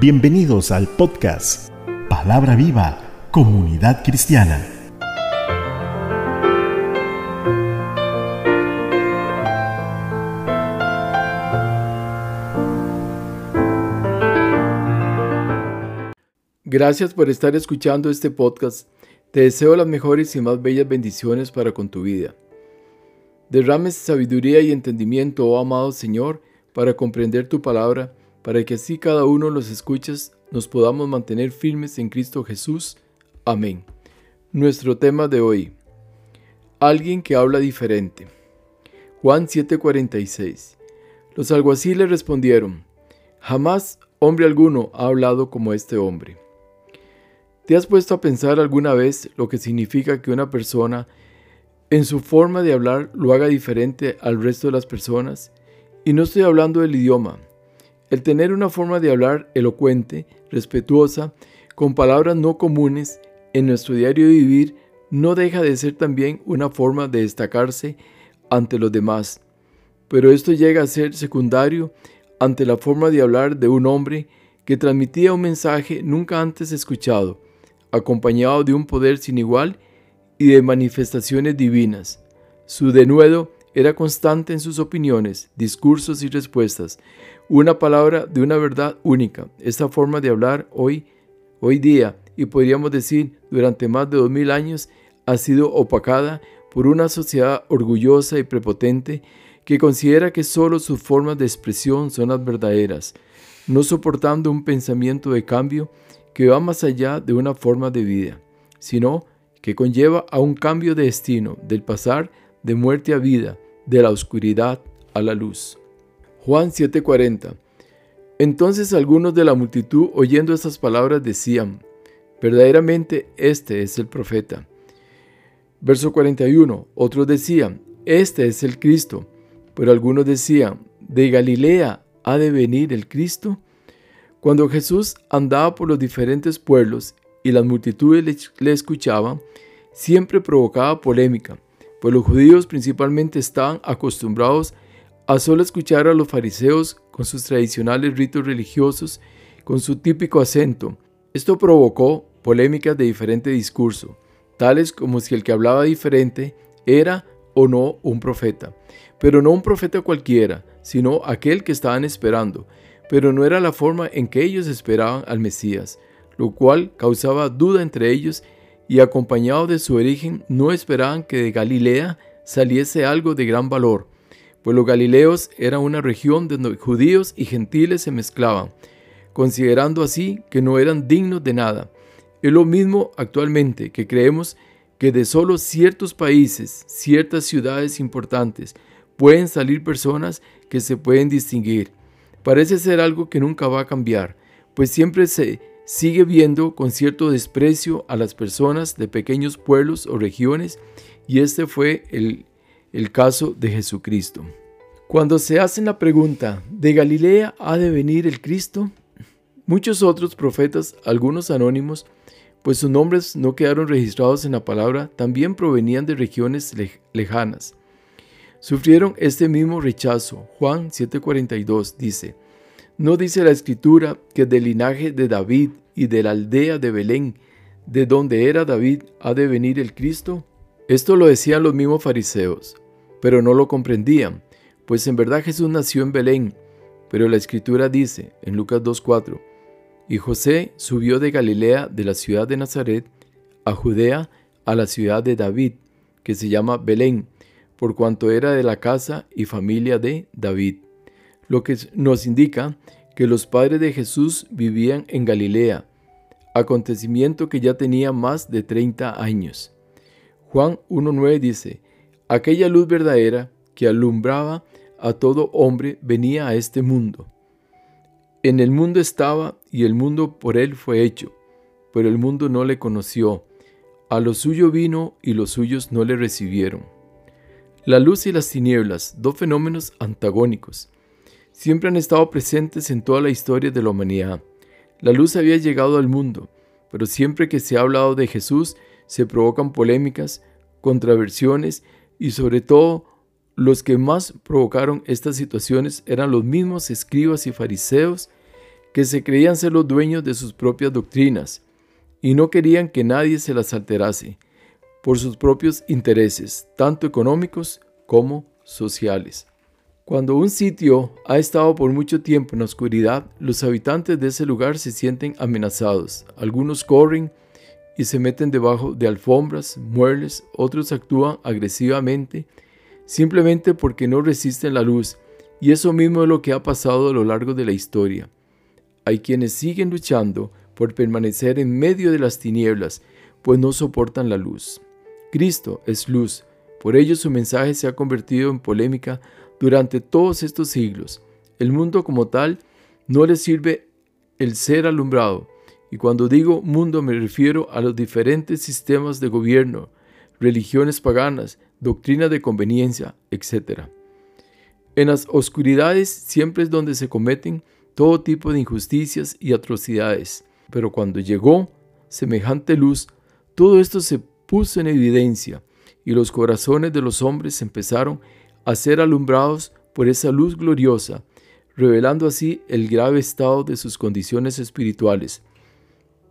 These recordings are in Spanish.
Bienvenidos al podcast Palabra Viva, Comunidad Cristiana. Gracias por estar escuchando este podcast. Te deseo las mejores y más bellas bendiciones para con tu vida. Derrames sabiduría y entendimiento, oh amado Señor, para comprender tu palabra, para que así cada uno los escuches nos podamos mantener firmes en Cristo Jesús. Amén. Nuestro tema de hoy. Alguien que habla diferente. Juan 7:46. Los alguaciles respondieron, Jamás hombre alguno ha hablado como este hombre. ¿Te has puesto a pensar alguna vez lo que significa que una persona en su forma de hablar lo haga diferente al resto de las personas. Y no estoy hablando del idioma. El tener una forma de hablar elocuente, respetuosa, con palabras no comunes en nuestro diario vivir, no deja de ser también una forma de destacarse ante los demás. Pero esto llega a ser secundario ante la forma de hablar de un hombre que transmitía un mensaje nunca antes escuchado, acompañado de un poder sin igual y de manifestaciones divinas. Su denuedo era constante en sus opiniones, discursos y respuestas, una palabra de una verdad única. Esta forma de hablar hoy, hoy día, y podríamos decir durante más de dos mil años, ha sido opacada por una sociedad orgullosa y prepotente que considera que solo sus formas de expresión son las verdaderas, no soportando un pensamiento de cambio que va más allá de una forma de vida, sino que conlleva a un cambio de destino, del pasar de muerte a vida, de la oscuridad a la luz. Juan 7:40 Entonces algunos de la multitud oyendo estas palabras decían, verdaderamente este es el profeta. Verso 41, otros decían, este es el Cristo, pero algunos decían, ¿de Galilea ha de venir el Cristo? Cuando Jesús andaba por los diferentes pueblos y las multitudes le, escuchaban, siempre provocaba polémica, pues los judíos principalmente estaban acostumbrados a solo escuchar a los fariseos con sus tradicionales ritos religiosos, con su típico acento. Esto provocó polémicas de diferente discurso, tales como si el que hablaba diferente era o no un profeta, pero no un profeta cualquiera, sino aquel que estaban esperando, pero no era la forma en que ellos esperaban al Mesías lo cual causaba duda entre ellos y acompañado de su origen no esperaban que de Galilea saliese algo de gran valor, pues los galileos eran una región donde judíos y gentiles se mezclaban, considerando así que no eran dignos de nada. Es lo mismo actualmente que creemos que de solo ciertos países, ciertas ciudades importantes, pueden salir personas que se pueden distinguir. Parece ser algo que nunca va a cambiar, pues siempre se sigue viendo con cierto desprecio a las personas de pequeños pueblos o regiones y este fue el, el caso de Jesucristo. Cuando se hacen la pregunta, ¿de Galilea ha de venir el Cristo? Muchos otros profetas, algunos anónimos, pues sus nombres no quedaron registrados en la palabra, también provenían de regiones lejanas. Sufrieron este mismo rechazo. Juan 7:42 dice, ¿No dice la escritura que del linaje de David y de la aldea de Belén, de donde era David, ha de venir el Cristo? Esto lo decían los mismos fariseos, pero no lo comprendían, pues en verdad Jesús nació en Belén, pero la escritura dice en Lucas 2.4, y José subió de Galilea, de la ciudad de Nazaret, a Judea, a la ciudad de David, que se llama Belén, por cuanto era de la casa y familia de David lo que nos indica que los padres de Jesús vivían en Galilea, acontecimiento que ya tenía más de 30 años. Juan 1.9 dice, aquella luz verdadera que alumbraba a todo hombre venía a este mundo. En el mundo estaba y el mundo por él fue hecho, pero el mundo no le conoció. A lo suyo vino y los suyos no le recibieron. La luz y las tinieblas, dos fenómenos antagónicos, siempre han estado presentes en toda la historia de la humanidad. La luz había llegado al mundo, pero siempre que se ha hablado de Jesús se provocan polémicas, contraversiones y sobre todo los que más provocaron estas situaciones eran los mismos escribas y fariseos que se creían ser los dueños de sus propias doctrinas y no querían que nadie se las alterase por sus propios intereses, tanto económicos como sociales. Cuando un sitio ha estado por mucho tiempo en la oscuridad, los habitantes de ese lugar se sienten amenazados. Algunos corren y se meten debajo de alfombras, muebles, otros actúan agresivamente simplemente porque no resisten la luz, y eso mismo es lo que ha pasado a lo largo de la historia. Hay quienes siguen luchando por permanecer en medio de las tinieblas, pues no soportan la luz. Cristo es luz, por ello su mensaje se ha convertido en polémica durante todos estos siglos. El mundo como tal no le sirve el ser alumbrado, y cuando digo mundo me refiero a los diferentes sistemas de gobierno, religiones paganas, doctrina de conveniencia, etc. En las oscuridades siempre es donde se cometen todo tipo de injusticias y atrocidades, pero cuando llegó semejante luz, todo esto se puso en evidencia y los corazones de los hombres empezaron a ser alumbrados por esa luz gloriosa, revelando así el grave estado de sus condiciones espirituales.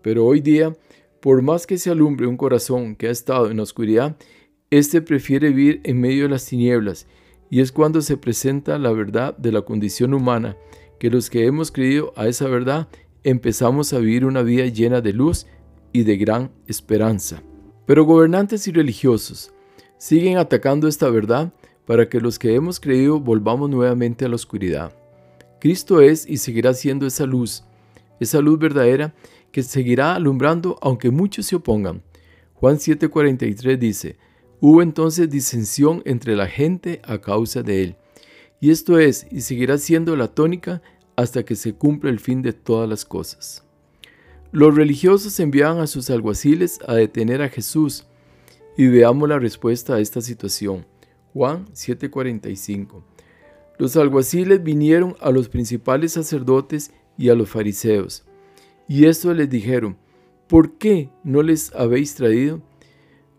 Pero hoy día, por más que se alumbre un corazón que ha estado en oscuridad, este prefiere vivir en medio de las tinieblas, y es cuando se presenta la verdad de la condición humana que los que hemos creído a esa verdad empezamos a vivir una vida llena de luz y de gran esperanza. Pero gobernantes y religiosos siguen atacando esta verdad para que los que hemos creído volvamos nuevamente a la oscuridad. Cristo es y seguirá siendo esa luz, esa luz verdadera que seguirá alumbrando aunque muchos se opongan. Juan 7:43 dice, Hubo entonces disensión entre la gente a causa de él. Y esto es y seguirá siendo la tónica hasta que se cumpla el fin de todas las cosas. Los religiosos enviaban a sus alguaciles a detener a Jesús y veamos la respuesta a esta situación. Juan 7:45. Los alguaciles vinieron a los principales sacerdotes y a los fariseos, y esto les dijeron, ¿por qué no les habéis traído?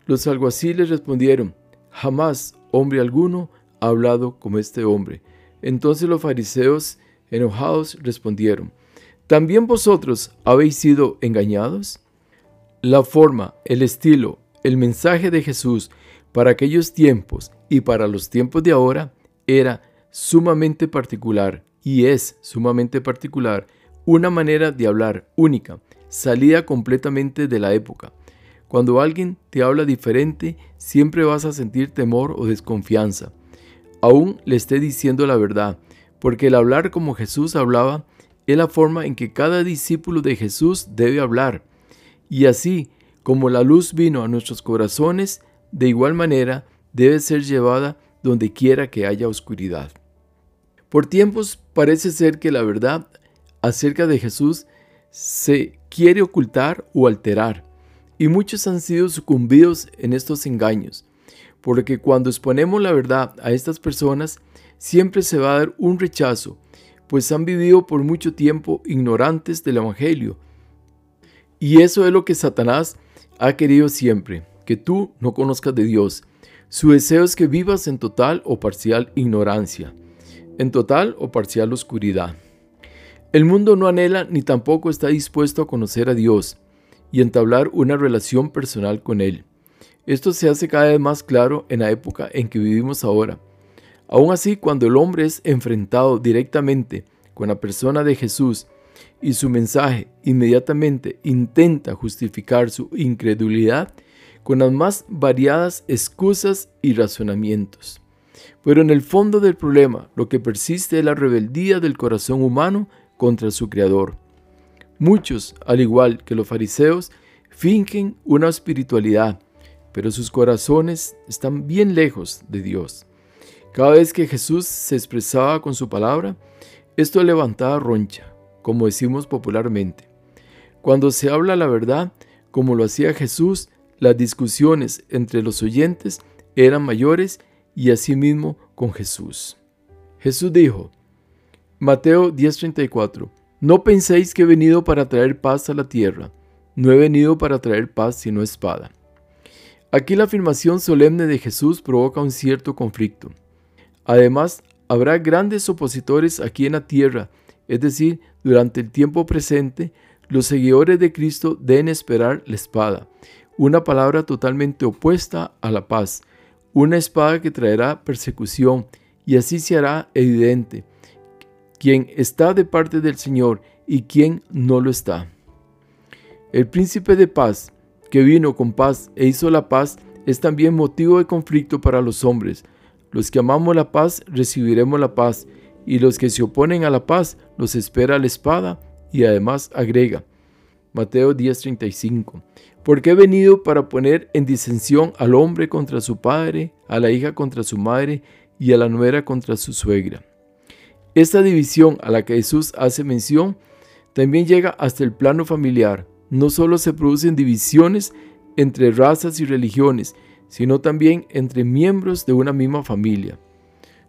Los alguaciles respondieron, jamás hombre alguno ha hablado como este hombre. Entonces los fariseos, enojados, respondieron, ¿también vosotros habéis sido engañados? La forma, el estilo, el mensaje de Jesús para aquellos tiempos y para los tiempos de ahora era sumamente particular y es sumamente particular una manera de hablar única, salida completamente de la época. Cuando alguien te habla diferente, siempre vas a sentir temor o desconfianza. Aún le esté diciendo la verdad, porque el hablar como Jesús hablaba es la forma en que cada discípulo de Jesús debe hablar. Y así como la luz vino a nuestros corazones, de igual manera debe ser llevada donde quiera que haya oscuridad. Por tiempos parece ser que la verdad acerca de Jesús se quiere ocultar o alterar y muchos han sido sucumbidos en estos engaños, porque cuando exponemos la verdad a estas personas, siempre se va a dar un rechazo, pues han vivido por mucho tiempo ignorantes del Evangelio. Y eso es lo que Satanás ha querido siempre, que tú no conozcas de Dios. Su deseo es que vivas en total o parcial ignorancia, en total o parcial oscuridad. El mundo no anhela ni tampoco está dispuesto a conocer a Dios y entablar una relación personal con Él. Esto se hace cada vez más claro en la época en que vivimos ahora. Aún así, cuando el hombre es enfrentado directamente con la persona de Jesús y su mensaje inmediatamente intenta justificar su incredulidad con las más variadas excusas y razonamientos. Pero en el fondo del problema lo que persiste es la rebeldía del corazón humano contra su Creador. Muchos, al igual que los fariseos, fingen una espiritualidad, pero sus corazones están bien lejos de Dios. Cada vez que Jesús se expresaba con su palabra, esto levantaba roncha, como decimos popularmente. Cuando se habla la verdad, como lo hacía Jesús, las discusiones entre los oyentes eran mayores y asimismo con Jesús. Jesús dijo, Mateo 10:34, no penséis que he venido para traer paz a la tierra. No he venido para traer paz sino espada. Aquí la afirmación solemne de Jesús provoca un cierto conflicto. Además, habrá grandes opositores aquí en la tierra es decir, durante el tiempo presente, los seguidores de Cristo deben esperar la espada, una palabra totalmente opuesta a la paz, una espada que traerá persecución y así se hará evidente quién está de parte del Señor y quién no lo está. El príncipe de paz, que vino con paz e hizo la paz, es también motivo de conflicto para los hombres. Los que amamos la paz recibiremos la paz, y los que se oponen a la paz los espera la espada, y además agrega, Mateo 10:35, porque he venido para poner en disensión al hombre contra su padre, a la hija contra su madre, y a la nuera contra su suegra. Esta división a la que Jesús hace mención también llega hasta el plano familiar. No solo se producen divisiones entre razas y religiones, sino también entre miembros de una misma familia.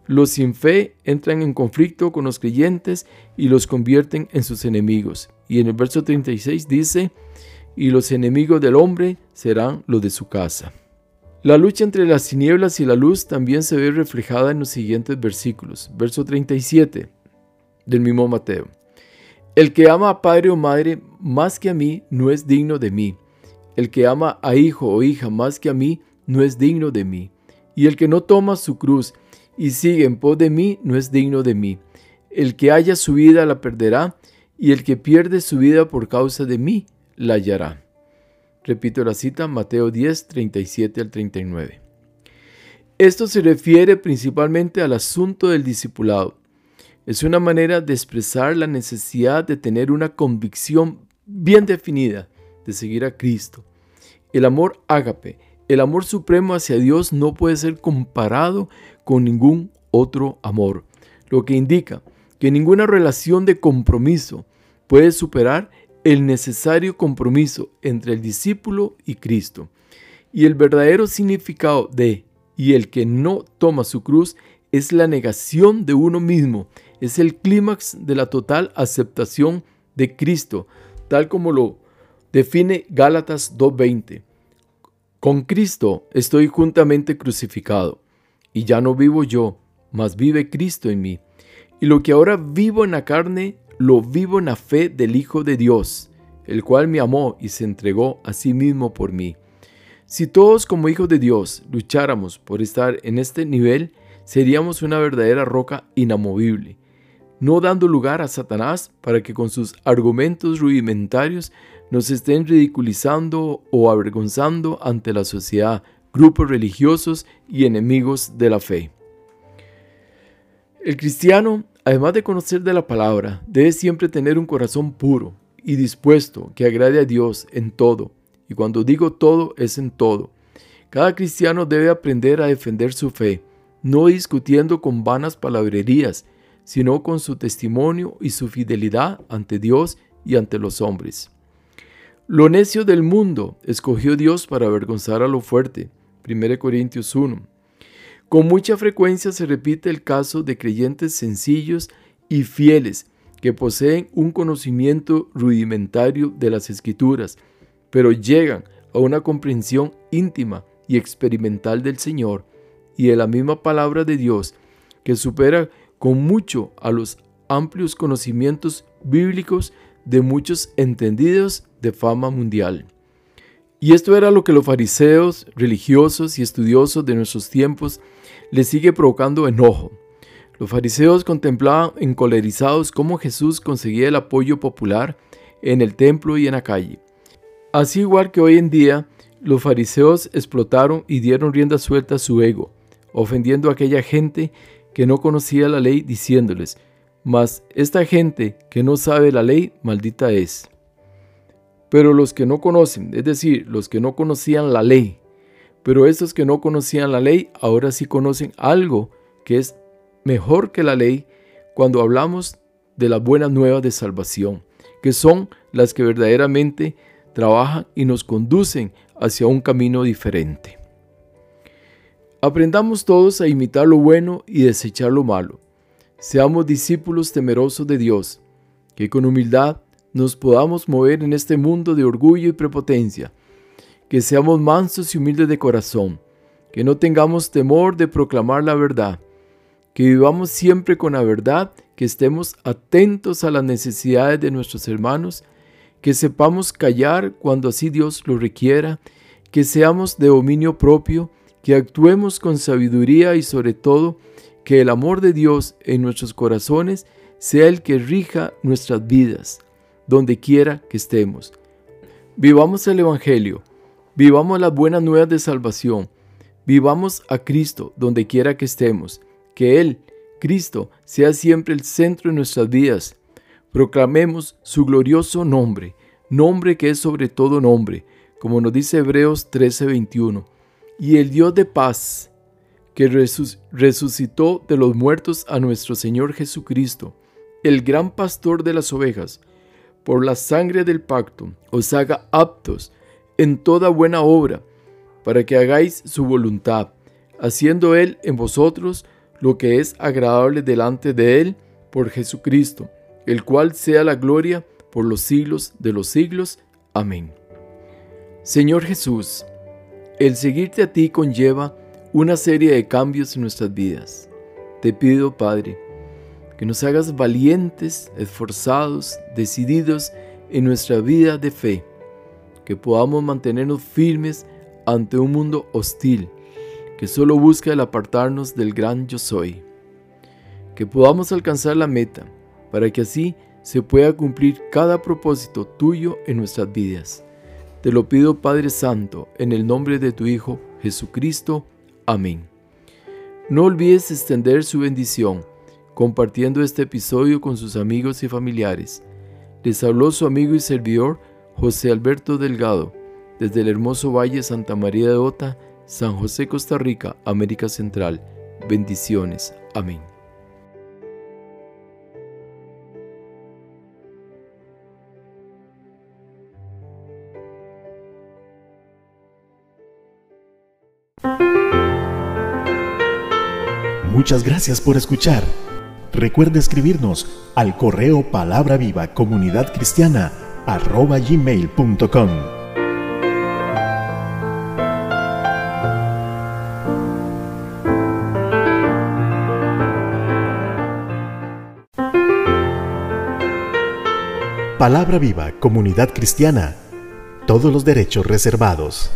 Los sin fe entran en conflicto con los creyentes y los convierten en sus enemigos. Y en el verso 36 dice, y los enemigos del hombre serán los de su casa. La lucha entre las tinieblas y la luz también se ve reflejada en los siguientes versículos. Verso 37 del mismo Mateo. El que ama a padre o madre más que a mí no es digno de mí. El que ama a hijo o hija más que a mí no es digno de mí. Y el que no toma su cruz y sigue en pos de mí no es digno de mí. El que haya su vida la perderá, y el que pierde su vida por causa de mí la hallará. Repito la cita, Mateo 10, 37 al 39. Esto se refiere principalmente al asunto del discipulado. Es una manera de expresar la necesidad de tener una convicción bien definida de seguir a Cristo. El amor ágape, el amor supremo hacia Dios no puede ser comparado con ningún otro amor, lo que indica que ninguna relación de compromiso puede superar el necesario compromiso entre el discípulo y Cristo. Y el verdadero significado de y el que no toma su cruz es la negación de uno mismo es el clímax de la total aceptación de Cristo, tal como lo define Gálatas 2.20. Con Cristo estoy juntamente crucificado, y ya no vivo yo, mas vive Cristo en mí. Y lo que ahora vivo en la carne, lo vivo en la fe del Hijo de Dios, el cual me amó y se entregó a sí mismo por mí. Si todos como hijos de Dios lucháramos por estar en este nivel, seríamos una verdadera roca inamovible, no dando lugar a Satanás para que con sus argumentos rudimentarios nos estén ridiculizando o avergonzando ante la sociedad, grupos religiosos y enemigos de la fe. El cristiano, además de conocer de la palabra, debe siempre tener un corazón puro y dispuesto que agrade a Dios en todo. Y cuando digo todo, es en todo. Cada cristiano debe aprender a defender su fe, no discutiendo con vanas palabrerías, sino con su testimonio y su fidelidad ante Dios y ante los hombres. Lo necio del mundo escogió Dios para avergonzar a lo fuerte. 1 Corintios 1. Con mucha frecuencia se repite el caso de creyentes sencillos y fieles que poseen un conocimiento rudimentario de las escrituras, pero llegan a una comprensión íntima y experimental del Señor y de la misma palabra de Dios que supera con mucho a los amplios conocimientos bíblicos de muchos entendidos de fama mundial. Y esto era lo que los fariseos, religiosos y estudiosos de nuestros tiempos les sigue provocando enojo. Los fariseos contemplaban encolerizados cómo Jesús conseguía el apoyo popular en el templo y en la calle. Así igual que hoy en día, los fariseos explotaron y dieron rienda suelta a su ego, ofendiendo a aquella gente que no conocía la ley, diciéndoles, mas esta gente que no sabe la ley, maldita es. Pero los que no conocen, es decir, los que no conocían la ley, pero estos que no conocían la ley, ahora sí conocen algo que es mejor que la ley cuando hablamos de las buenas nuevas de salvación, que son las que verdaderamente trabajan y nos conducen hacia un camino diferente. Aprendamos todos a imitar lo bueno y desechar lo malo. Seamos discípulos temerosos de Dios, que con humildad nos podamos mover en este mundo de orgullo y prepotencia, que seamos mansos y humildes de corazón, que no tengamos temor de proclamar la verdad, que vivamos siempre con la verdad que estemos atentos a las necesidades de nuestros hermanos, que sepamos callar cuando así Dios lo requiera, que seamos de dominio propio, que actuemos con sabiduría y sobre todo que el amor de Dios en nuestros corazones sea el que rija nuestras vidas, donde quiera que estemos. Vivamos el Evangelio, vivamos las buenas nuevas de salvación, vivamos a Cristo donde quiera que estemos, que Él, Cristo, sea siempre el centro de nuestras vidas. Proclamemos su glorioso nombre, nombre que es sobre todo nombre, como nos dice Hebreos 13:21. Y el Dios de paz, que resucitó de los muertos a nuestro Señor Jesucristo, el gran pastor de las ovejas, por la sangre del pacto, os haga aptos en toda buena obra, para que hagáis su voluntad, haciendo Él en vosotros lo que es agradable delante de Él por Jesucristo, el cual sea la gloria por los siglos de los siglos. Amén. Señor Jesús, el seguirte a ti conlleva una serie de cambios en nuestras vidas. Te pido, Padre, que nos hagas valientes, esforzados, decididos en nuestra vida de fe, que podamos mantenernos firmes ante un mundo hostil que solo busca el apartarnos del gran yo soy. Que podamos alcanzar la meta para que así se pueda cumplir cada propósito tuyo en nuestras vidas. Te lo pido Padre Santo, en el nombre de tu Hijo Jesucristo. Amén. No olvides extender su bendición compartiendo este episodio con sus amigos y familiares. Les habló su amigo y servidor José Alberto Delgado, desde el hermoso Valle Santa María de Ota, San José, Costa Rica, América Central. Bendiciones. Amén. Muchas gracias por escuchar. Recuerda escribirnos al correo palabra viva comunidad cristiana arroba gmail.com. Palabra Viva, Comunidad Cristiana. Todos los derechos reservados.